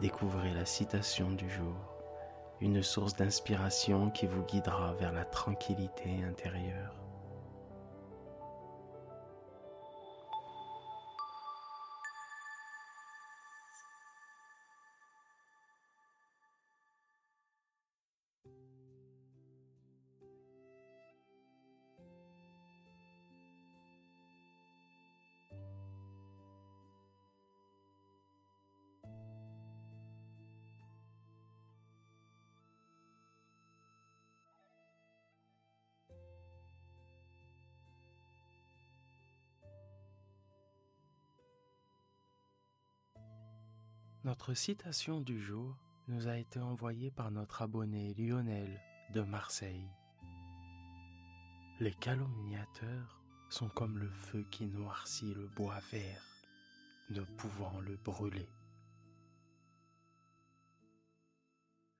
découvrez la citation du jour, une source d'inspiration qui vous guidera vers la tranquillité intérieure. Notre citation du jour nous a été envoyée par notre abonné Lionel de Marseille. Les calomniateurs sont comme le feu qui noircit le bois vert, ne pouvant le brûler.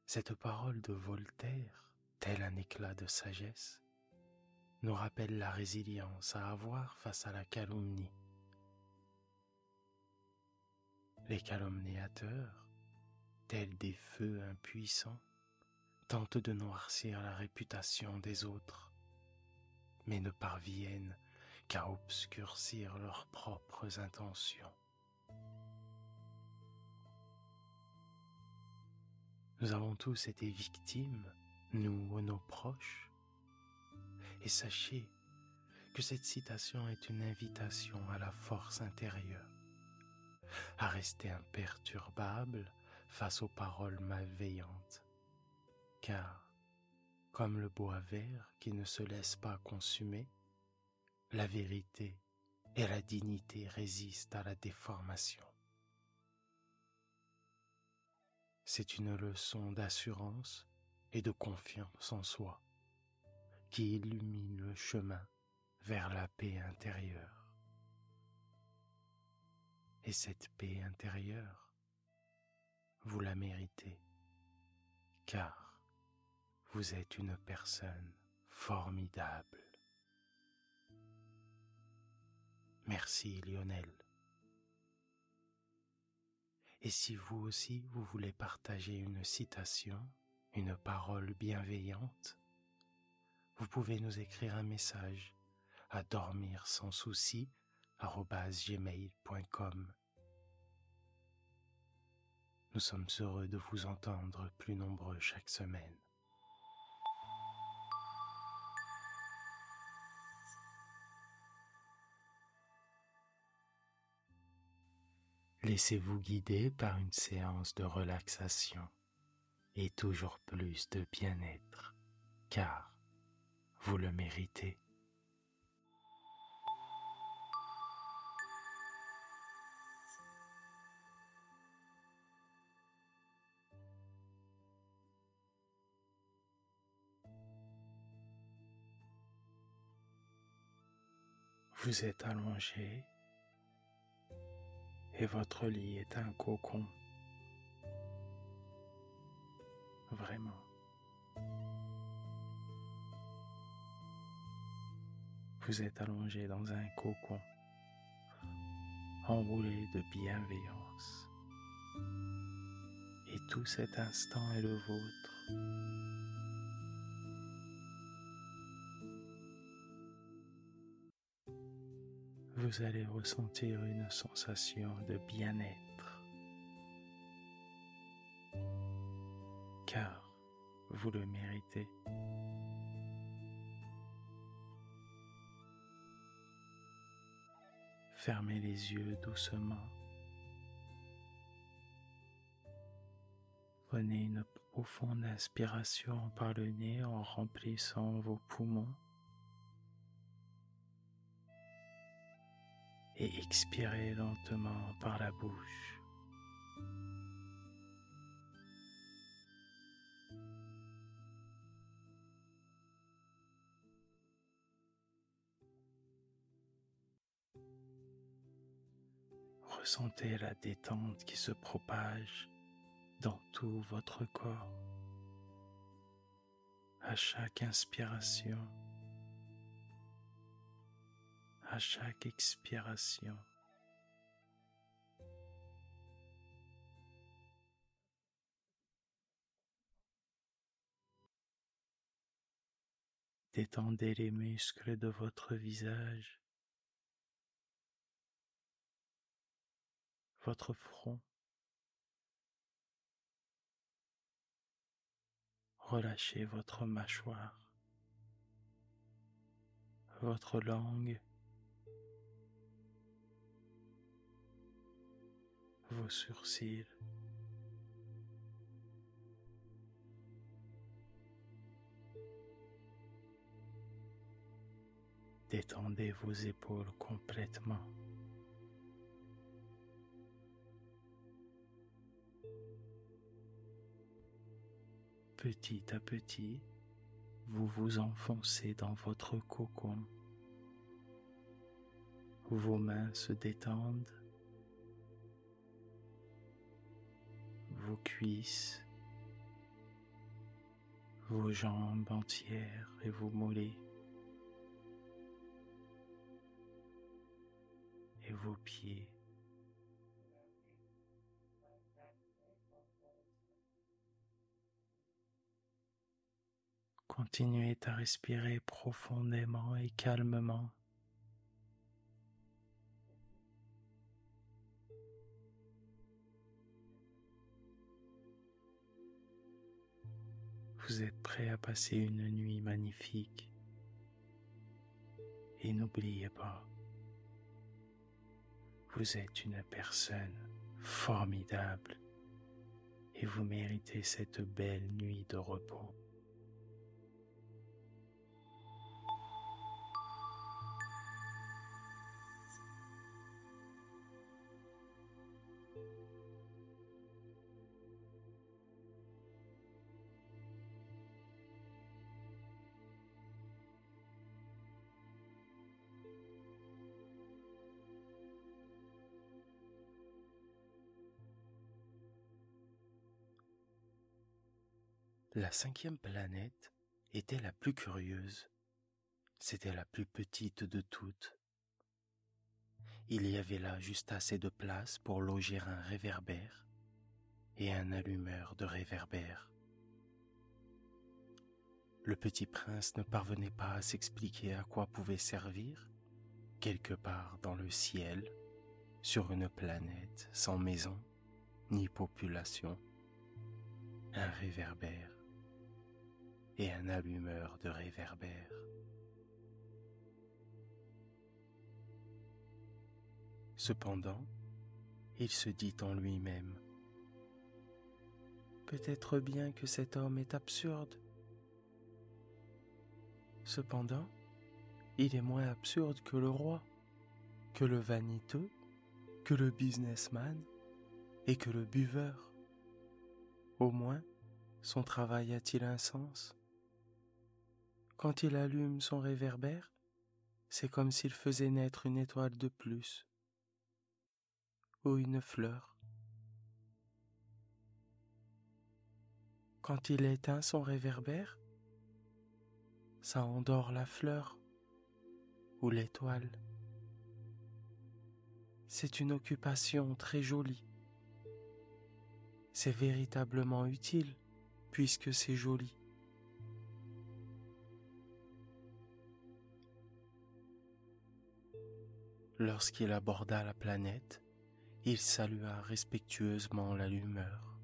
Cette parole de Voltaire, tel un éclat de sagesse, nous rappelle la résilience à avoir face à la calomnie les calomniateurs, tels des feux impuissants, tentent de noircir la réputation des autres, mais ne parviennent qu'à obscurcir leurs propres intentions. Nous avons tous été victimes, nous ou nos proches, et sachez que cette citation est une invitation à la force intérieure à rester imperturbable face aux paroles malveillantes. Car, comme le bois vert qui ne se laisse pas consumer, la vérité et la dignité résistent à la déformation. C'est une leçon d'assurance et de confiance en soi qui illumine le chemin vers la paix intérieure. Et cette paix intérieure, vous la méritez, car vous êtes une personne formidable. Merci Lionel. Et si vous aussi vous voulez partager une citation, une parole bienveillante, vous pouvez nous écrire un message à dormir sans souci gmail.com. Nous sommes heureux de vous entendre plus nombreux chaque semaine. Laissez-vous guider par une séance de relaxation et toujours plus de bien-être, car vous le méritez. Vous êtes allongé et votre lit est un cocon. Vraiment. Vous êtes allongé dans un cocon, enroulé de bienveillance. Et tout cet instant est le vôtre. Vous allez ressentir une sensation de bien-être, car vous le méritez. Fermez les yeux doucement. Prenez une profonde inspiration par le nez en remplissant vos poumons. et expirez lentement par la bouche. Ressentez la détente qui se propage dans tout votre corps. À chaque inspiration, à chaque expiration. Détendez les muscles de votre visage, votre front. Relâchez votre mâchoire, votre langue, vos sourcils. Détendez vos épaules complètement. Petit à petit, vous vous enfoncez dans votre cocon. Vos mains se détendent, vos cuisses, vos jambes entières et vos mollets. et vos pieds. Continuez à respirer profondément et calmement. Vous êtes prêt à passer une nuit magnifique. Et n'oubliez pas, vous êtes une personne formidable et vous méritez cette belle nuit de repos. La cinquième planète était la plus curieuse. C'était la plus petite de toutes. Il y avait là juste assez de place pour loger un réverbère et un allumeur de réverbère. Le petit prince ne parvenait pas à s'expliquer à quoi pouvait servir, quelque part dans le ciel, sur une planète sans maison ni population, un réverbère et un allumeur de réverbère. Cependant, il se dit en lui-même, Peut-être bien que cet homme est absurde. Cependant, il est moins absurde que le roi, que le vaniteux, que le businessman et que le buveur. Au moins, son travail a-t-il un sens? Quand il allume son réverbère, c'est comme s'il faisait naître une étoile de plus ou une fleur. Quand il éteint son réverbère, ça endort la fleur ou l'étoile. C'est une occupation très jolie. C'est véritablement utile puisque c'est joli. Lorsqu'il aborda la planète, il salua respectueusement l'allumeur.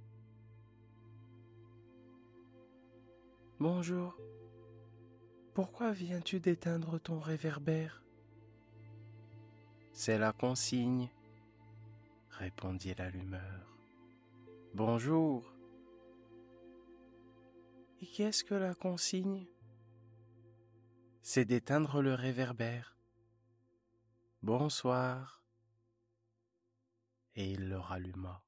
Bonjour. Pourquoi viens-tu d'éteindre ton réverbère? C'est la consigne, répondit l'allumeur. Bonjour. Et qu'est-ce que la consigne? C'est d'éteindre le réverbère. Bonsoir. Et il le ralluma.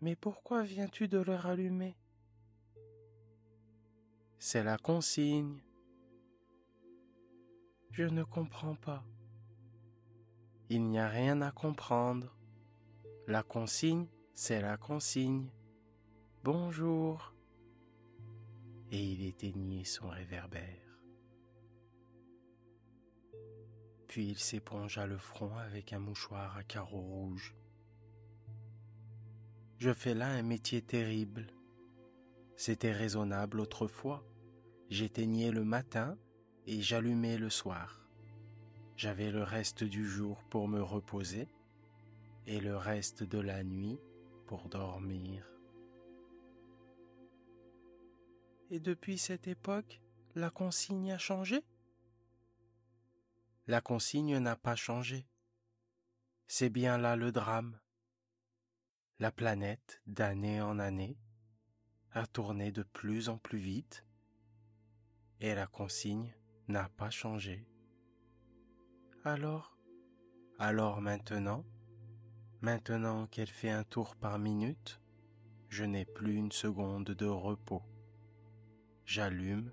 Mais pourquoi viens-tu de le rallumer? C'est la consigne. Je ne comprends pas. Il n'y a rien à comprendre. La consigne, c'est la consigne. Bonjour. Et il éteignit son réverbère. Puis il s'épongea le front avec un mouchoir à carreaux rouges. Je fais là un métier terrible. C'était raisonnable autrefois. J'éteignais le matin et j'allumais le soir. J'avais le reste du jour pour me reposer et le reste de la nuit pour dormir. Et depuis cette époque, la consigne a changé? La consigne n'a pas changé. C'est bien là le drame. La planète, d'année en année, a tourné de plus en plus vite et la consigne n'a pas changé. Alors, alors maintenant, maintenant qu'elle fait un tour par minute, je n'ai plus une seconde de repos. J'allume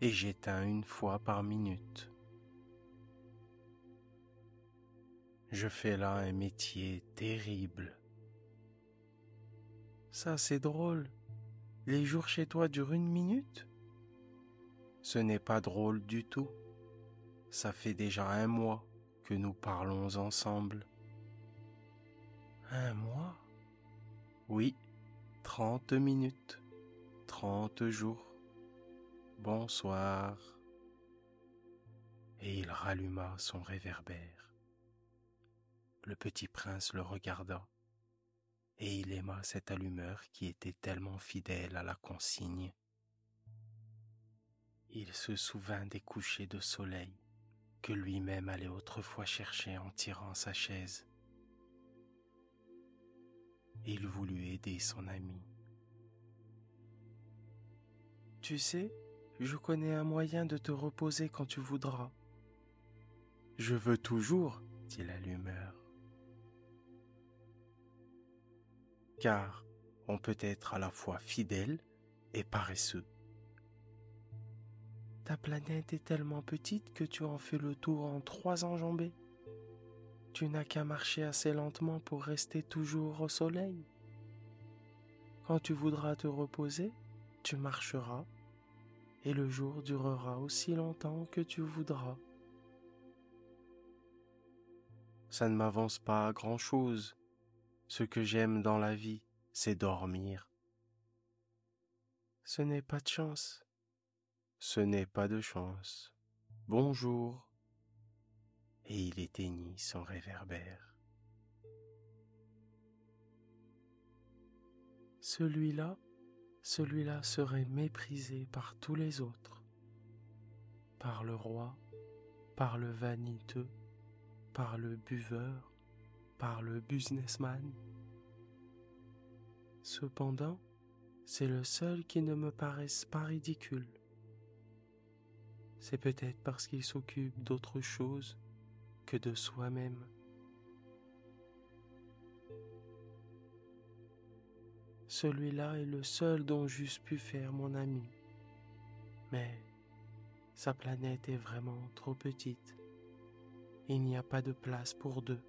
et j'éteins une fois par minute. Je fais là un métier terrible. Ça c'est drôle. Les jours chez toi durent une minute? Ce n'est pas drôle du tout. Ça fait déjà un mois que nous parlons ensemble. Un mois? Oui, trente minutes, trente jours. Bonsoir. Et il ralluma son réverbère. Le petit prince le regarda, et il aima cette allumeur qui était tellement fidèle à la consigne. Il se souvint des couchers de soleil que lui-même allait autrefois chercher en tirant sa chaise. Il voulut aider son ami. Tu sais, je connais un moyen de te reposer quand tu voudras. Je veux toujours, dit l'allumeur. Car on peut être à la fois fidèle et paresseux. Ta planète est tellement petite que tu en fais le tour en trois enjambées. Tu n'as qu'à marcher assez lentement pour rester toujours au soleil. Quand tu voudras te reposer, tu marcheras, et le jour durera aussi longtemps que tu voudras. Ça ne m'avance pas à grand-chose. Ce que j'aime dans la vie, c'est dormir. Ce n'est pas de chance. Ce n'est pas de chance. Bonjour. Et il éteignit son réverbère. Celui-là, celui-là serait méprisé par tous les autres, par le roi, par le vaniteux, par le buveur, par le businessman. Cependant, c'est le seul qui ne me paraisse pas ridicule. C'est peut-être parce qu'il s'occupe d'autre chose que de soi-même. Celui-là est le seul dont j'eusse pu faire mon ami. Mais sa planète est vraiment trop petite. Il n'y a pas de place pour deux.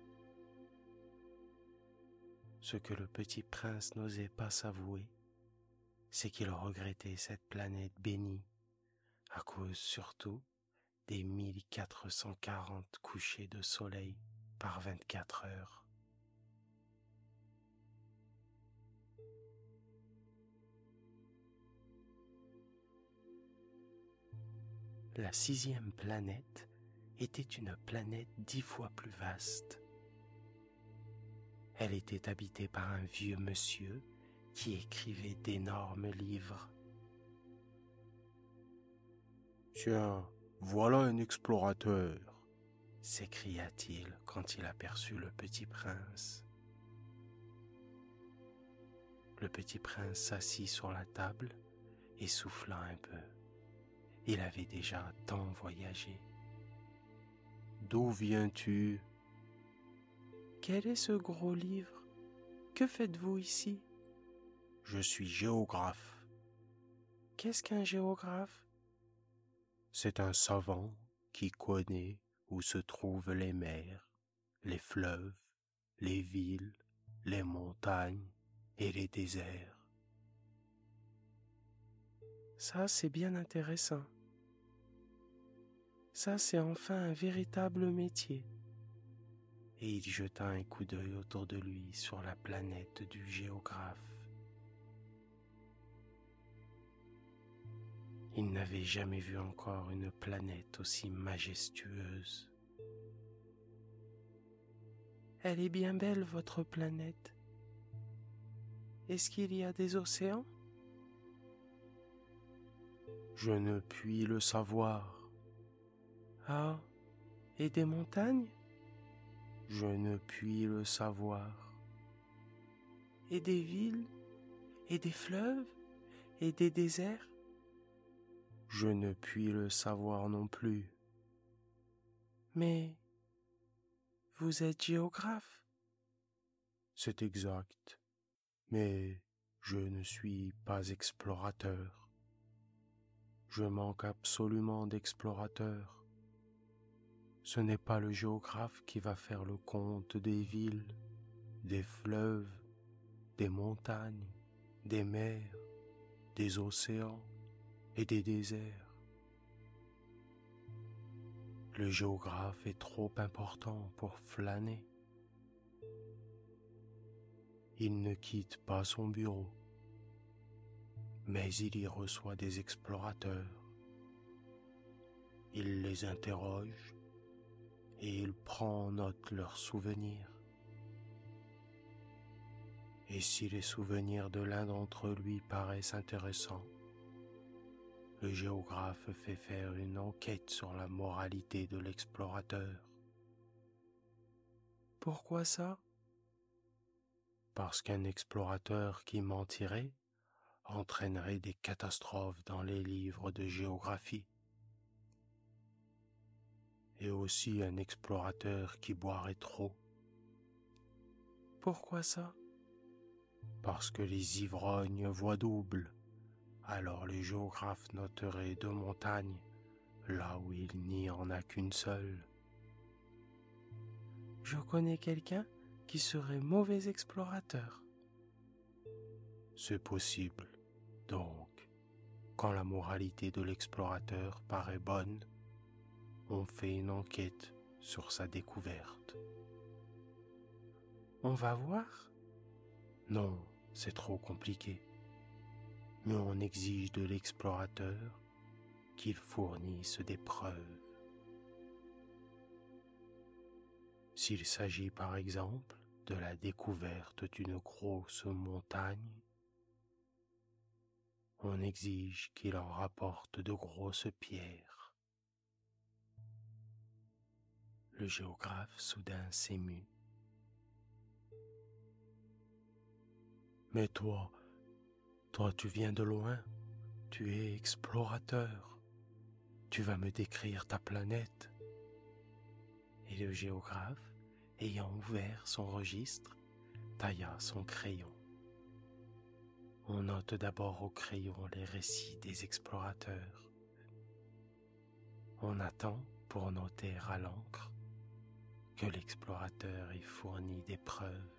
Ce que le petit prince n'osait pas s'avouer, c'est qu'il regrettait cette planète bénie à cause surtout des 1440 couchers de soleil par 24 heures. La sixième planète était une planète dix fois plus vaste. Elle était habitée par un vieux monsieur qui écrivait d'énormes livres Tiens, voilà un explorateur, s'écria-t-il quand il aperçut le petit prince. Le petit prince s'assit sur la table et souffla un peu. Il avait déjà tant voyagé. D'où viens-tu? Quel est ce gros livre? Que faites-vous ici? Je suis géographe. Qu'est-ce qu'un géographe? C'est un savant qui connaît où se trouvent les mers, les fleuves, les villes, les montagnes et les déserts. Ça, c'est bien intéressant. Ça, c'est enfin un véritable métier. Et il jeta un coup d'œil autour de lui sur la planète du géographe. Il n'avait jamais vu encore une planète aussi majestueuse. Elle est bien belle, votre planète. Est-ce qu'il y a des océans? Je ne puis le savoir. Ah, et des montagnes? Je ne puis le savoir. Et des villes? Et des fleuves? Et des déserts? Je ne puis le savoir non plus. Mais vous êtes géographe? C'est exact, mais je ne suis pas explorateur. Je manque absolument d'explorateurs. Ce n'est pas le géographe qui va faire le compte des villes, des fleuves, des montagnes, des mers, des océans et des déserts. Le géographe est trop important pour flâner. Il ne quitte pas son bureau, mais il y reçoit des explorateurs. Il les interroge et il prend en note leurs souvenirs. Et si les souvenirs de l'un d'entre eux lui paraissent intéressants, le géographe fait faire une enquête sur la moralité de l'explorateur. Pourquoi ça? Parce qu'un explorateur qui mentirait entraînerait des catastrophes dans les livres de géographie et aussi un explorateur qui boirait trop. Pourquoi ça? Parce que les ivrognes voient double. Alors les géographes noteraient deux montagnes là où il n'y en a qu'une seule. Je connais quelqu'un qui serait mauvais explorateur. C'est possible. Donc, quand la moralité de l'explorateur paraît bonne, on fait une enquête sur sa découverte. On va voir? Non, c'est trop compliqué. Mais on exige de l'explorateur qu'il fournisse des preuves. S'il s'agit par exemple de la découverte d'une grosse montagne, on exige qu'il en rapporte de grosses pierres. Le géographe soudain s'émut. Mais toi, toi tu viens de loin, tu es explorateur, tu vas me décrire ta planète. Et le géographe, ayant ouvert son registre, tailla son crayon. On note d'abord au crayon les récits des explorateurs. On attend pour noter à l'encre que l'explorateur ait fourni des preuves.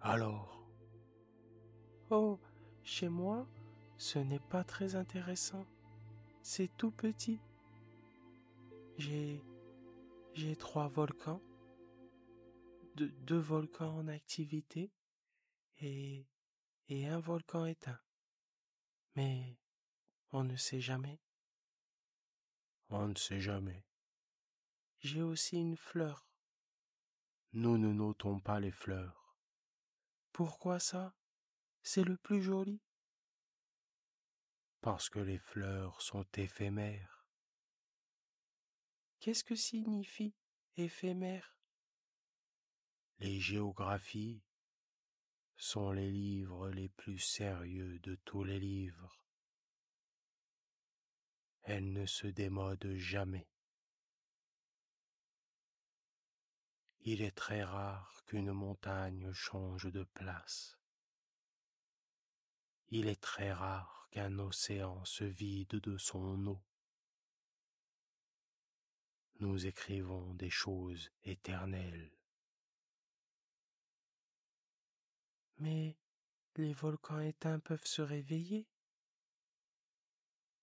Alors? Oh, chez moi, ce n'est pas très intéressant. C'est tout petit. J'ai j'ai trois volcans, deux volcans en activité et, et un volcan éteint. Mais on ne sait jamais. On ne sait jamais j'ai aussi une fleur. Nous ne notons pas les fleurs. Pourquoi ça? C'est le plus joli. Parce que les fleurs sont éphémères. Qu'est-ce que signifie éphémère? Les géographies sont les livres les plus sérieux de tous les livres. Elles ne se démodent jamais. il est très rare qu'une montagne change de place. Il est très rare qu'un océan se vide de son eau. nous écrivons des choses éternelles. Mais les volcans éteints peuvent se réveiller.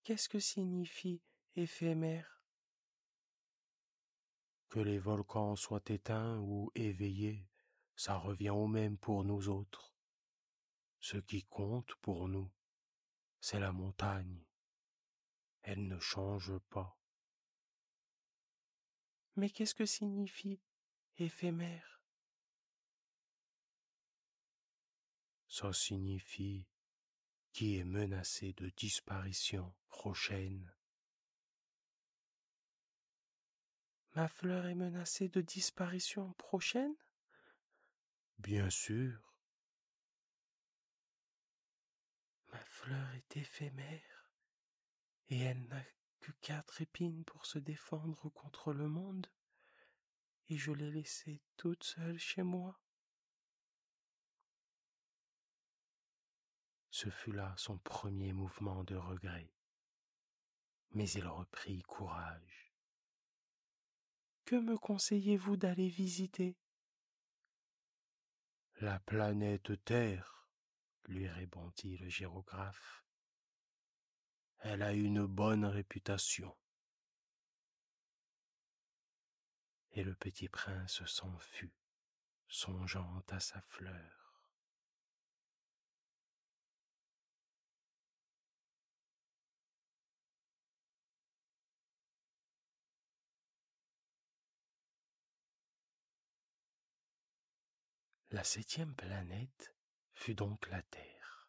Qu'est-ce que signifie éphémère? Que les volcans soient éteints ou éveillés, ça revient au même pour nous autres. Ce qui compte pour nous, c'est la montagne. Elle ne change pas. Mais qu'est-ce que signifie éphémère? Ça signifie qui est menacé de disparition prochaine. Ma fleur est menacée de disparition prochaine? Bien sûr. Ma fleur est éphémère et elle n'a que quatre épines pour se défendre contre le monde et je l'ai laissée toute seule chez moi. Ce fut là son premier mouvement de regret. Mais il reprit courage. Que me conseillez-vous d'aller visiter? La planète Terre, lui répondit le gyrographe. Elle a une bonne réputation. Et le petit prince s'en fut, songeant à sa fleur. La septième planète fut donc la Terre.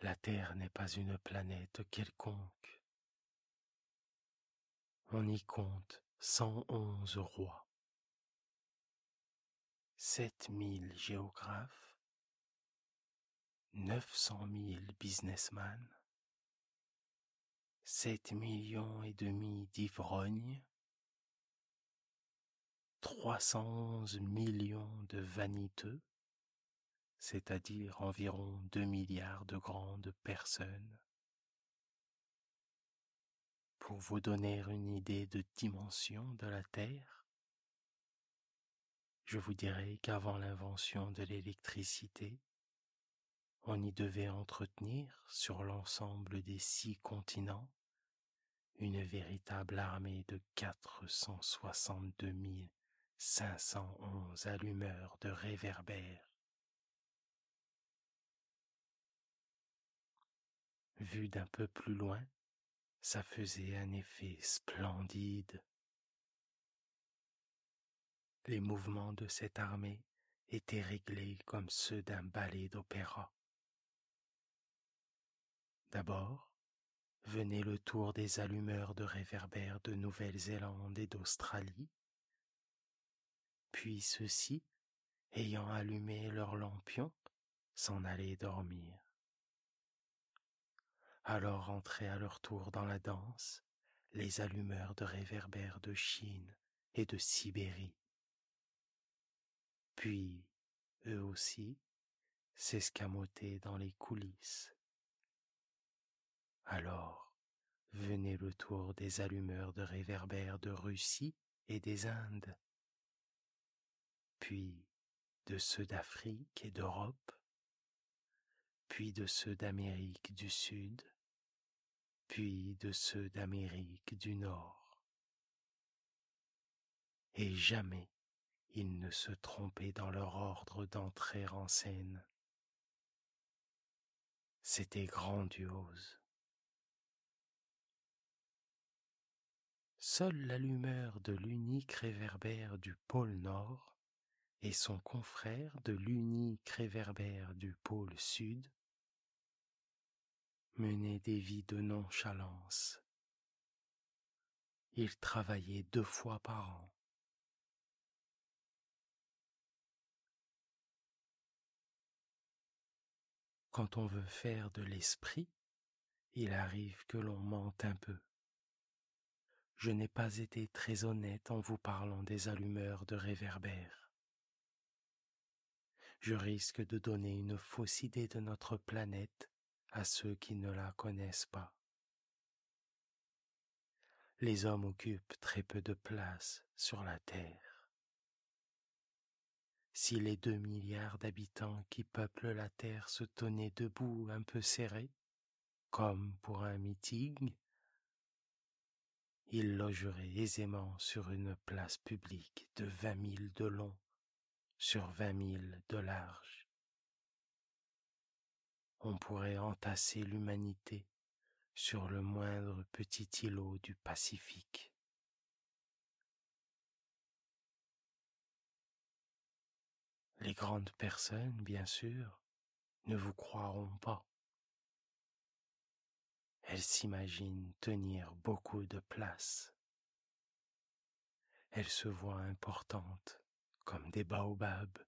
La Terre n'est pas une planète quelconque. On y compte 111 rois, 7000 géographes, 900 000 businessmen, 7 millions et demi d'ivrognes, 311 millions de vaniteux, c'est-à-dire environ 2 milliards de grandes personnes. Pour vous donner une idée de dimension de la Terre, je vous dirai qu'avant l'invention de l'électricité, on y devait entretenir sur l'ensemble des six continents une véritable armée de 462 000 511 allumeurs de réverbères. Vu d'un peu plus loin, ça faisait un effet splendide. Les mouvements de cette armée étaient réglés comme ceux d'un ballet d'opéra. D'abord, venait le tour des allumeurs de réverbères de Nouvelle-Zélande et d'Australie, puis ceux-ci, ayant allumé leurs lampions, s'en allaient dormir. Alors entraient à leur tour dans la danse les allumeurs de réverbères de Chine et de Sibérie. Puis, eux aussi, s'escamotaient dans les coulisses. Alors venait le tour des allumeurs de réverbères de Russie et des Indes puis de ceux d'Afrique et d'Europe, puis de ceux d'Amérique du Sud, puis de ceux d'Amérique du Nord. Et jamais ils ne se trompaient dans leur ordre d'entrer en scène. C'était grandiose. Seule l'allumeur de l'unique réverbère du pôle Nord et son confrère de l'unique réverbère du pôle sud menait des vies de nonchalance. Il travaillait deux fois par an. Quand on veut faire de l'esprit, il arrive que l'on mente un peu. Je n'ai pas été très honnête en vous parlant des allumeurs de réverbères je risque de donner une fausse idée de notre planète à ceux qui ne la connaissent pas. les hommes occupent très peu de place sur la Terre. Si les deux milliards d'habitants qui peuplent la Terre se tenaient debout un peu serrés, comme pour un meeting, ils logeraient aisément sur une place publique de vingt milles de long sur vingt milles de large. On pourrait entasser l'humanité sur le moindre petit îlot du Pacifique. Les grandes personnes, bien sûr, ne vous croiront pas. Elles s'imaginent tenir beaucoup de place. Elles se voient importantes comme des baobabs.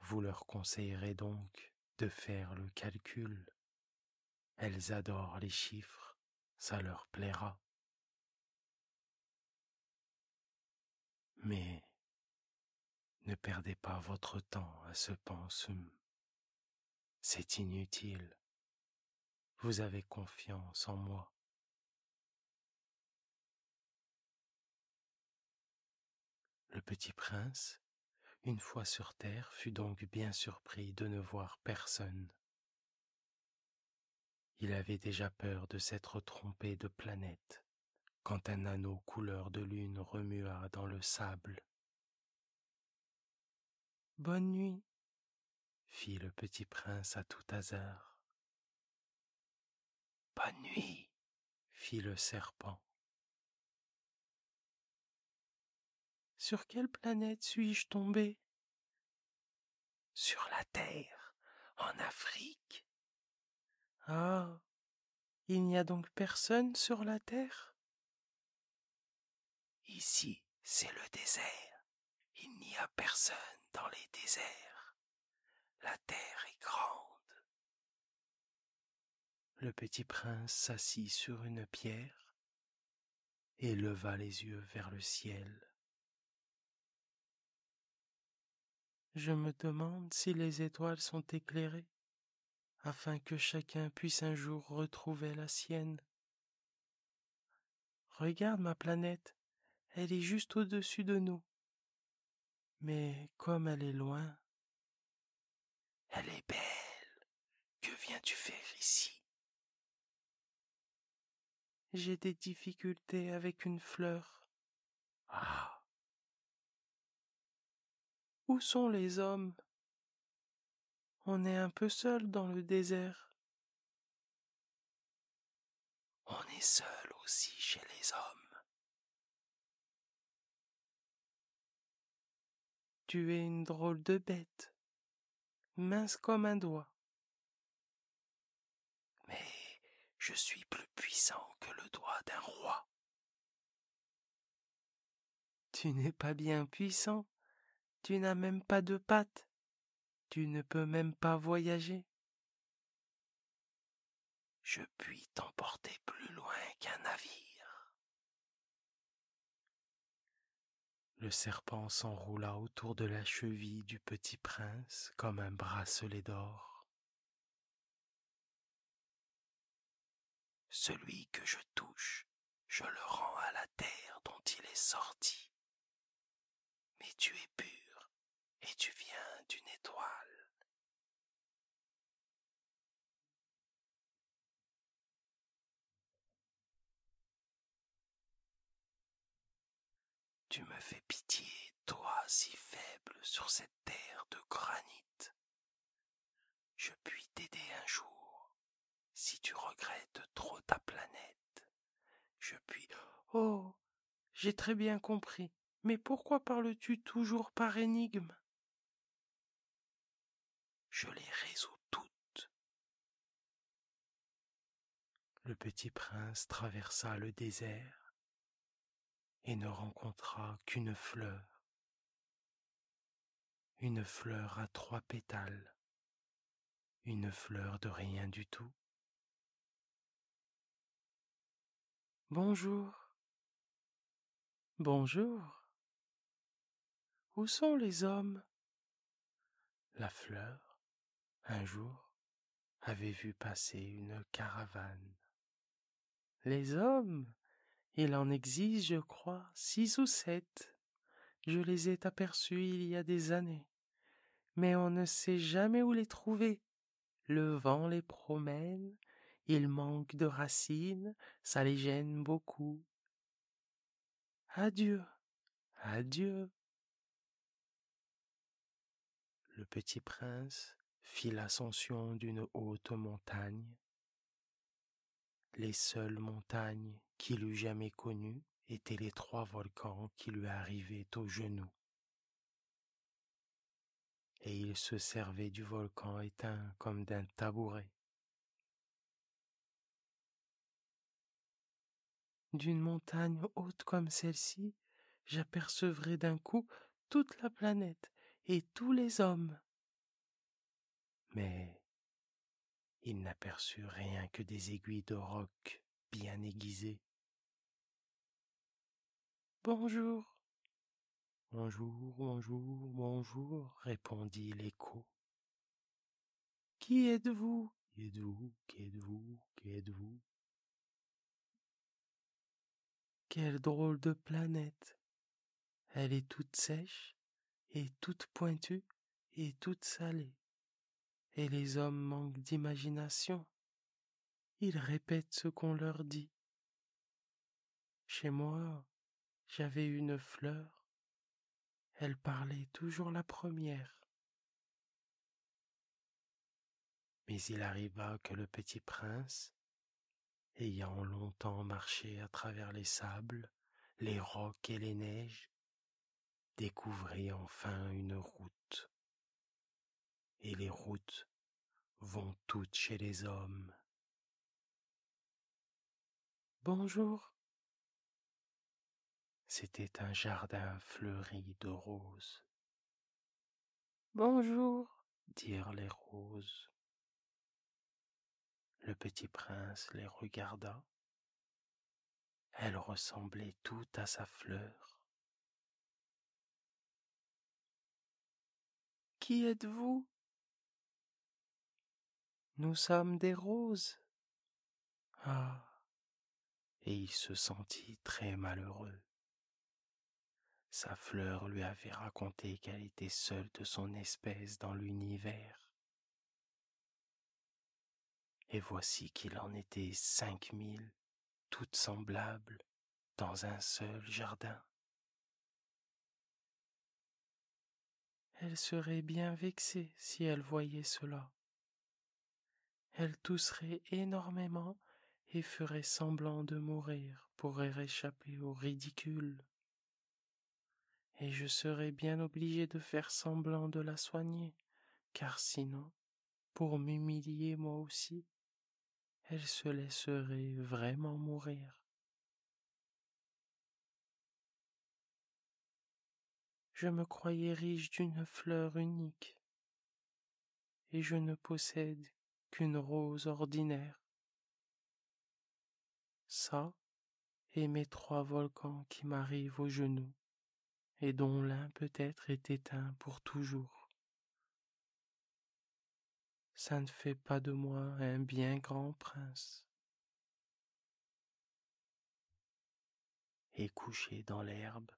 Vous leur conseillerez donc de faire le calcul. Elles adorent les chiffres, ça leur plaira. Mais ne perdez pas votre temps à ce pensum. C'est inutile. Vous avez confiance en moi. Le petit prince, une fois sur terre, fut donc bien surpris de ne voir personne. Il avait déjà peur de s'être trompé de planète quand un anneau couleur de lune remua dans le sable. Bonne nuit, fit le petit prince à tout hasard. Bonne nuit, fit le serpent. Sur quelle planète suis-je tombé Sur la Terre, en Afrique. Ah, il n'y a donc personne sur la Terre? Ici, c'est le désert. Il n'y a personne dans les déserts. La terre est grande. Le petit prince s'assit sur une pierre et leva les yeux vers le ciel. Je me demande si les étoiles sont éclairées, afin que chacun puisse un jour retrouver la sienne. Regarde ma planète, elle est juste au-dessus de nous. Mais comme elle est loin, elle est belle. Que viens-tu faire ici? J'ai des difficultés avec une fleur. Ah où sont les hommes? On est un peu seul dans le désert. On est seul aussi chez les hommes. Tu es une drôle de bête, mince comme un doigt. Mais je suis plus puissant que le doigt d'un roi. Tu n'es pas bien puissant. Tu n'as même pas de pattes. Tu ne peux même pas voyager. Je puis t'emporter plus loin qu'un navire. Le serpent s'enroula autour de la cheville du petit prince comme un bracelet d'or. Celui que je touche, je le rends à la terre dont il est sorti. Mais tu es pur et tu viens d'une étoile. Tu me fais pitié, toi si faible sur cette terre de granit. Je puis t'aider un jour, si tu regrettes trop ta planète. Je puis... Oh. J'ai très bien compris. Mais pourquoi parles-tu toujours par énigme? Je les résous toutes. Le petit prince traversa le désert et ne rencontra qu'une fleur, une fleur à trois pétales, une fleur de rien du tout. Bonjour. Bonjour. Où sont les hommes? La fleur un jour avait vu passer une caravane. Les hommes Il en existe, je crois, six ou sept. Je les ai aperçus il y a des années. Mais on ne sait jamais où les trouver. Le vent les promène, ils manquent de racines, ça les gêne beaucoup. Adieu, adieu. Le petit prince fit l'ascension d'une haute montagne. Les seules montagnes qu'il eût jamais connues étaient les trois volcans qui lui arrivaient aux genoux. Et il se servait du volcan éteint comme d'un tabouret. D'une montagne haute comme celle-ci, j'apercevrai d'un coup toute la planète et tous les hommes. Mais il n'aperçut rien que des aiguilles de roc bien aiguisées. Bonjour. Bonjour, bonjour, bonjour, répondit l'écho. Qui êtes-vous? Qui êtes-vous? Qui êtes-vous? Qui êtes-vous? Quelle drôle de planète. Elle est toute sèche et toute pointue et toute salée. Et les hommes manquent d'imagination. Ils répètent ce qu'on leur dit. Chez moi, j'avais une fleur. Elle parlait toujours la première. Mais il arriva que le petit prince, ayant longtemps marché à travers les sables, les rocs et les neiges, découvrit enfin une route. Et les routes vont toutes chez les hommes. Bonjour. C'était un jardin fleuri de roses. Bonjour, dirent les roses. Le petit prince les regarda. Elles ressemblaient toutes à sa fleur. Qui êtes-vous? Nous sommes des roses. Ah. Et il se sentit très malheureux. Sa fleur lui avait raconté qu'elle était seule de son espèce dans l'univers. Et voici qu'il en était cinq mille, toutes semblables, dans un seul jardin. Elle serait bien vexée si elle voyait cela. Elle tousserait énormément et ferait semblant de mourir pour échapper au ridicule. Et je serais bien obligé de faire semblant de la soigner, car sinon, pour m'humilier moi aussi, elle se laisserait vraiment mourir. Je me croyais riche d'une fleur unique, et je ne possède qu'une rose ordinaire. Ça, et mes trois volcans qui m'arrivent aux genoux, et dont l'un peut-être est éteint pour toujours ça ne fait pas de moi un bien grand prince. Et couché dans l'herbe,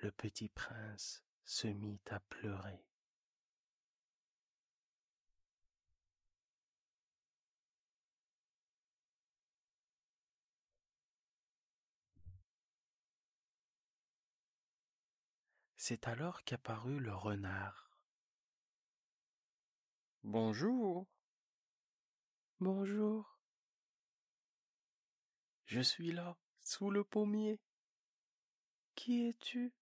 le petit prince se mit à pleurer. C'est alors qu'apparut le renard. Bonjour. Bonjour. Je suis là, sous le pommier. Qui es-tu?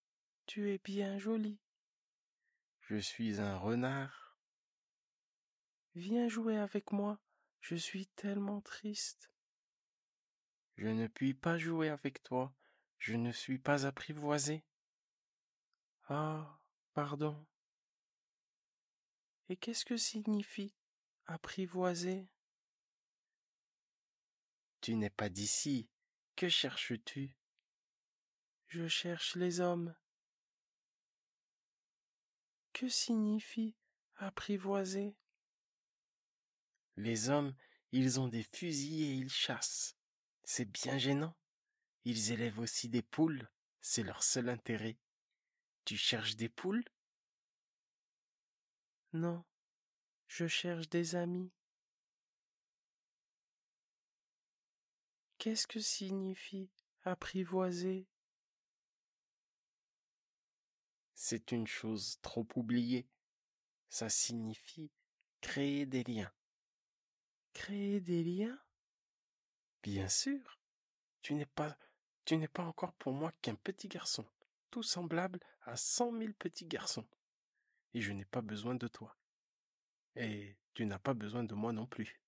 Tu es bien joli. Je suis un renard. Viens jouer avec moi, je suis tellement triste. Je ne puis pas jouer avec toi, je ne suis pas apprivoisé. Ah, pardon. Et qu'est-ce que signifie apprivoiser? Tu n'es pas d'ici. Que cherches-tu? Je cherche les hommes. Que signifie apprivoiser? Les hommes, ils ont des fusils et ils chassent. C'est bien gênant. Ils élèvent aussi des poules, c'est leur seul intérêt. Tu cherches des poules? Non, je cherche des amis. Qu'est-ce que signifie apprivoiser? C'est une chose trop oubliée. Ça signifie créer des liens. Créer des liens? Bien sûr. Tu n'es pas, tu n'es pas encore pour moi qu'un petit garçon, tout semblable à cent mille petits garçons. Et je n'ai pas besoin de toi. Et tu n'as pas besoin de moi non plus.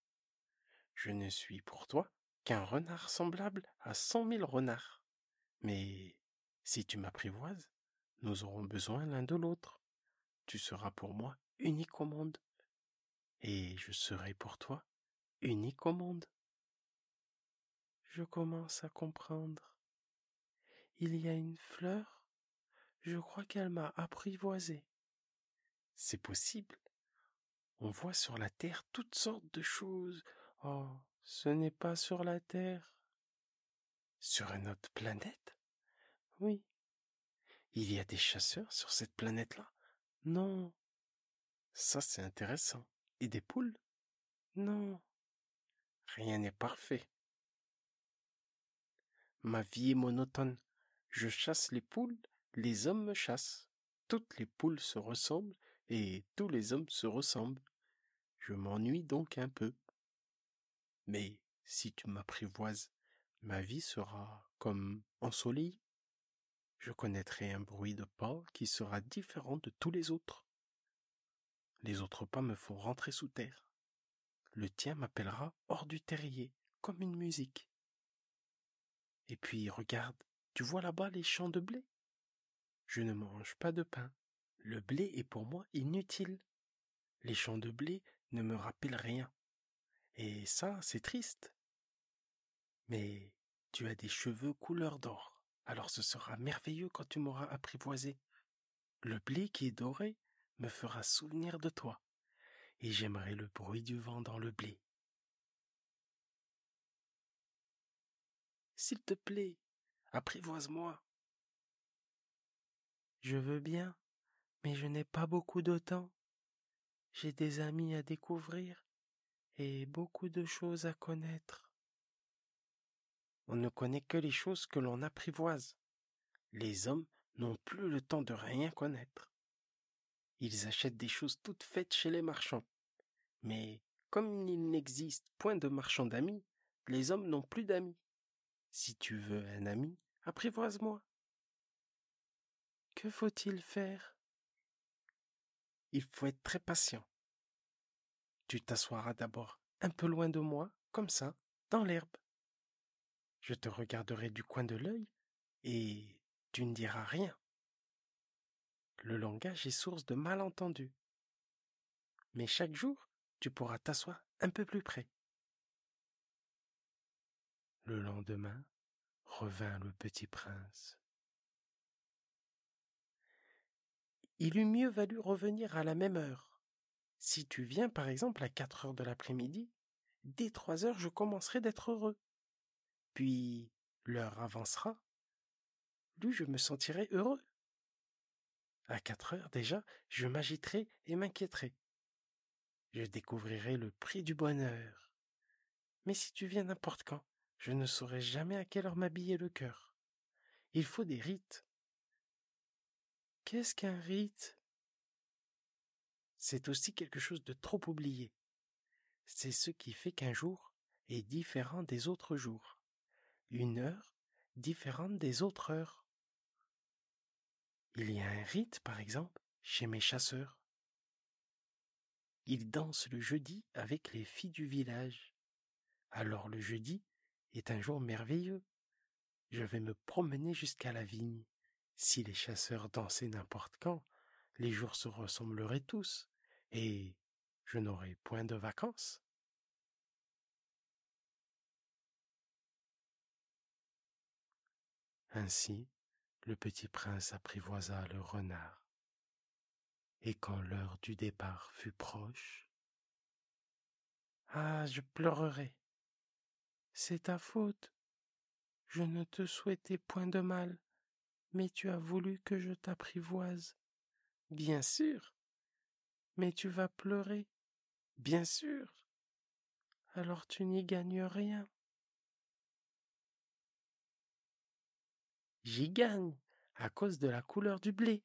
Je ne suis pour toi qu'un renard semblable à cent mille renards. Mais si tu m'apprivoises, nous aurons besoin l'un de l'autre. Tu seras pour moi unique au monde. Et je serai pour toi unique au monde. Je commence à comprendre. Il y a une fleur, je crois qu'elle m'a apprivoisé. C'est possible. On voit sur la terre toutes sortes de choses. Oh, ce n'est pas sur la terre. Sur une autre planète? Oui. Il y a des chasseurs sur cette planète-là? Non. Ça, c'est intéressant. Et des poules? Non. Rien n'est parfait. Ma vie est monotone. Je chasse les poules, les hommes me chassent. Toutes les poules se ressemblent et tous les hommes se ressemblent. Je m'ennuie donc un peu. Mais si tu m'apprivoises, ma vie sera comme ensoleillée. Je connaîtrai un bruit de pas qui sera différent de tous les autres. Les autres pas me font rentrer sous terre. Le tien m'appellera hors du terrier, comme une musique. Et puis regarde, tu vois là-bas les champs de blé? Je ne mange pas de pain. Le blé est pour moi inutile. Les champs de blé ne me rappellent rien. Et ça, c'est triste. Mais tu as des cheveux couleur d'or, alors ce sera merveilleux quand tu m'auras apprivoisé. Le blé qui est doré me fera souvenir de toi, et j'aimerai le bruit du vent dans le blé. S'il te plaît, apprivoise-moi. Je veux bien, mais je n'ai pas beaucoup de temps. J'ai des amis à découvrir et beaucoup de choses à connaître. On ne connaît que les choses que l'on apprivoise. Les hommes n'ont plus le temps de rien connaître. Ils achètent des choses toutes faites chez les marchands. Mais comme il n'existe point de marchands d'amis, les hommes n'ont plus d'amis. Si tu veux un ami, apprivoise-moi. Que faut-il faire? Il faut être très patient. Tu t'assoiras d'abord un peu loin de moi, comme ça, dans l'herbe. Je te regarderai du coin de l'œil et tu ne diras rien. Le langage est source de malentendus. Mais chaque jour, tu pourras t'asseoir un peu plus près. Le lendemain revint le petit prince. Il eût mieux valu revenir à la même heure. Si tu viens par exemple à quatre heures de l'après-midi, dès trois heures je commencerai d'être heureux. Puis l'heure avancera, plus je me sentirai heureux. À quatre heures déjà, je m'agiterai et m'inquiéterai. Je découvrirai le prix du bonheur. Mais si tu viens n'importe quand, je ne saurai jamais à quelle heure m'habiller le cœur. Il faut des rites. Qu'est-ce qu'un rite? C'est aussi quelque chose de trop oublié. C'est ce qui fait qu'un jour est différent des autres jours, une heure différente des autres heures. Il y a un rite, par exemple, chez mes chasseurs. Ils dansent le jeudi avec les filles du village. Alors le jeudi est un jour merveilleux. Je vais me promener jusqu'à la vigne. Si les chasseurs dansaient n'importe quand, les jours se ressembleraient tous, et je n'aurai point de vacances. Ainsi, le petit prince apprivoisa le renard. Et quand l'heure du départ fut proche, Ah, je pleurerai. C'est ta faute, Je ne te souhaitais point de mal, mais tu as voulu que je t'apprivoise. Bien sûr. Mais tu vas pleurer. Bien sûr. Alors tu n'y gagnes rien. J'y gagne à cause de la couleur du blé.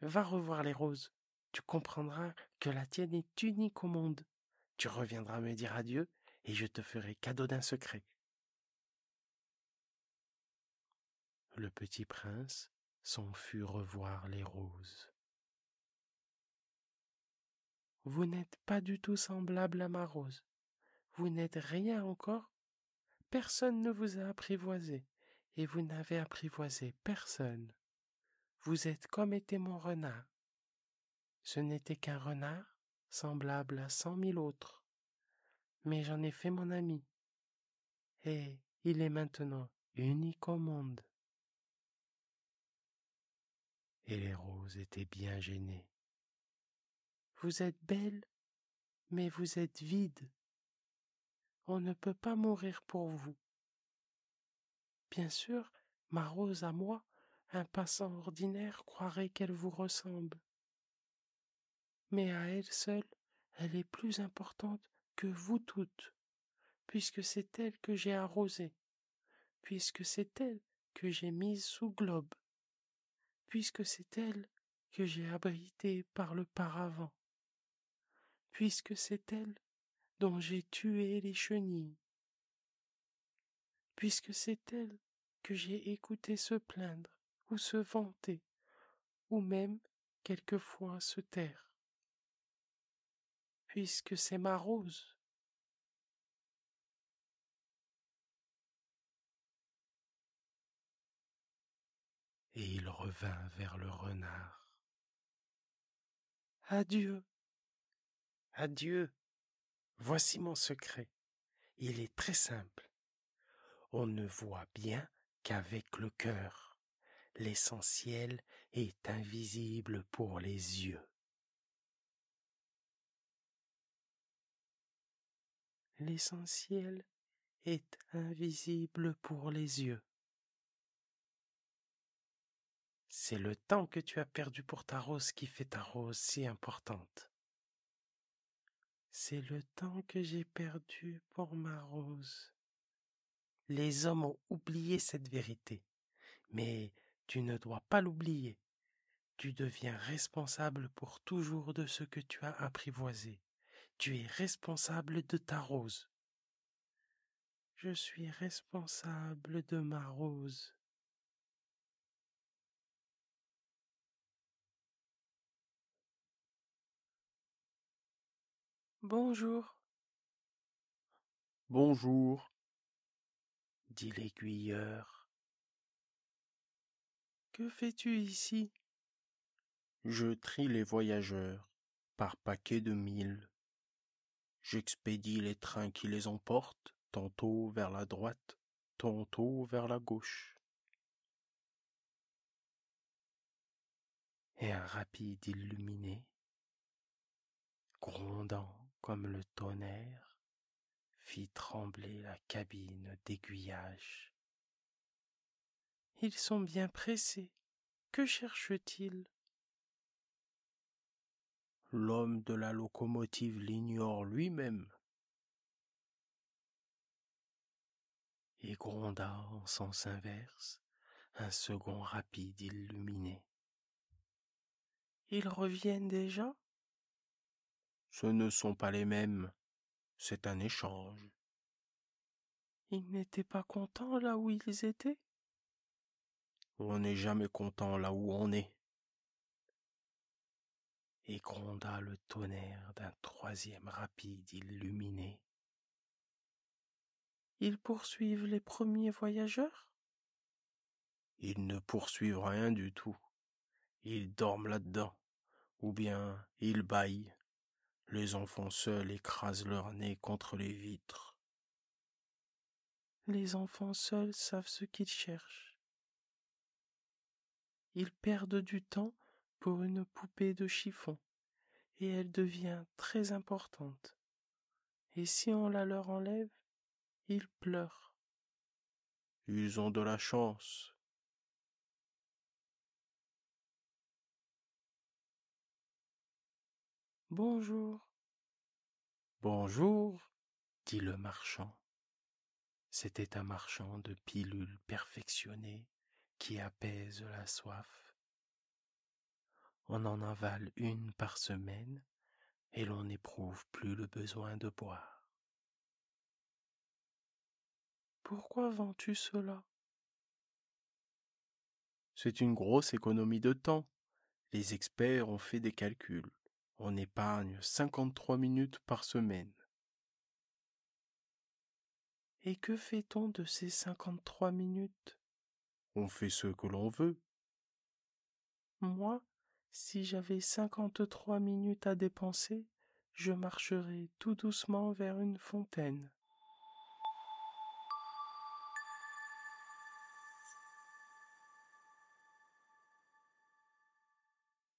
Va revoir les roses. Tu comprendras que la tienne est unique au monde. Tu reviendras me dire adieu et je te ferai cadeau d'un secret. Le petit prince s'en fut revoir les roses. Vous n'êtes pas du tout semblable à ma rose. Vous n'êtes rien encore. Personne ne vous a apprivoisé et vous n'avez apprivoisé personne. Vous êtes comme était mon renard. Ce n'était qu'un renard, semblable à cent mille autres. Mais j'en ai fait mon ami. Et il est maintenant unique au monde. Et les roses étaient bien gênées. Vous êtes belle, mais vous êtes vide. On ne peut pas mourir pour vous. Bien sûr, ma rose à moi, un passant ordinaire croirait qu'elle vous ressemble. Mais à elle seule, elle est plus importante que vous toutes, puisque c'est elle que j'ai arrosée, puisque c'est elle que j'ai mise sous globe, puisque c'est elle que j'ai abritée par le paravent, puisque c'est elle dont j'ai tué les chenilles, puisque c'est elle que j'ai écouté se plaindre ou se vanter, ou même quelquefois se taire. Puisque c'est ma rose. Et il revint vers le renard. Adieu. Adieu. Voici mon secret. Il est très simple. On ne voit bien qu'avec le cœur. L'essentiel est invisible pour les yeux. L'essentiel est invisible pour les yeux. C'est le temps que tu as perdu pour ta rose qui fait ta rose si importante. C'est le temps que j'ai perdu pour ma rose. Les hommes ont oublié cette vérité. Mais tu ne dois pas l'oublier. Tu deviens responsable pour toujours de ce que tu as apprivoisé. Tu es responsable de ta rose. Je suis responsable de ma rose. Bonjour. Bonjour dit l'aiguilleur. Que fais-tu ici? Je trie les voyageurs par paquets de mille. J'expédie les trains qui les emportent, tantôt vers la droite, tantôt vers la gauche. Et un rapide illuminé, grondant comme le tonnerre, fit trembler la cabine d'aiguillage. Ils sont bien pressés. Que cherchent-ils? L'homme de la locomotive l'ignore lui-même. Et gronda en sens inverse un second rapide illuminé. Ils reviennent déjà? Ce ne sont pas les mêmes. C'est un échange. Ils n'étaient pas contents là où ils étaient? On n'est jamais content là où on est. Et gronda le tonnerre d'un troisième rapide illuminé. Ils poursuivent les premiers voyageurs? Ils ne poursuivent rien du tout. Ils dorment là-dedans, ou bien ils baillent. Les enfants seuls écrasent leur nez contre les vitres. Les enfants seuls savent ce qu'ils cherchent. Ils perdent du temps pour une poupée de chiffon, et elle devient très importante. Et si on la leur enlève, ils pleurent. Ils ont de la chance. Bonjour. Bonjour, dit le marchand. C'était un marchand de pilules perfectionnées qui apaise la soif. On en avale une par semaine et l'on n'éprouve plus le besoin de boire. Pourquoi vends-tu cela? C'est une grosse économie de temps. Les experts ont fait des calculs. On épargne 53 minutes par semaine. Et que fait-on de ces 53 minutes? On fait ce que l'on veut. Moi, si j'avais 53 minutes à dépenser, je marcherais tout doucement vers une fontaine.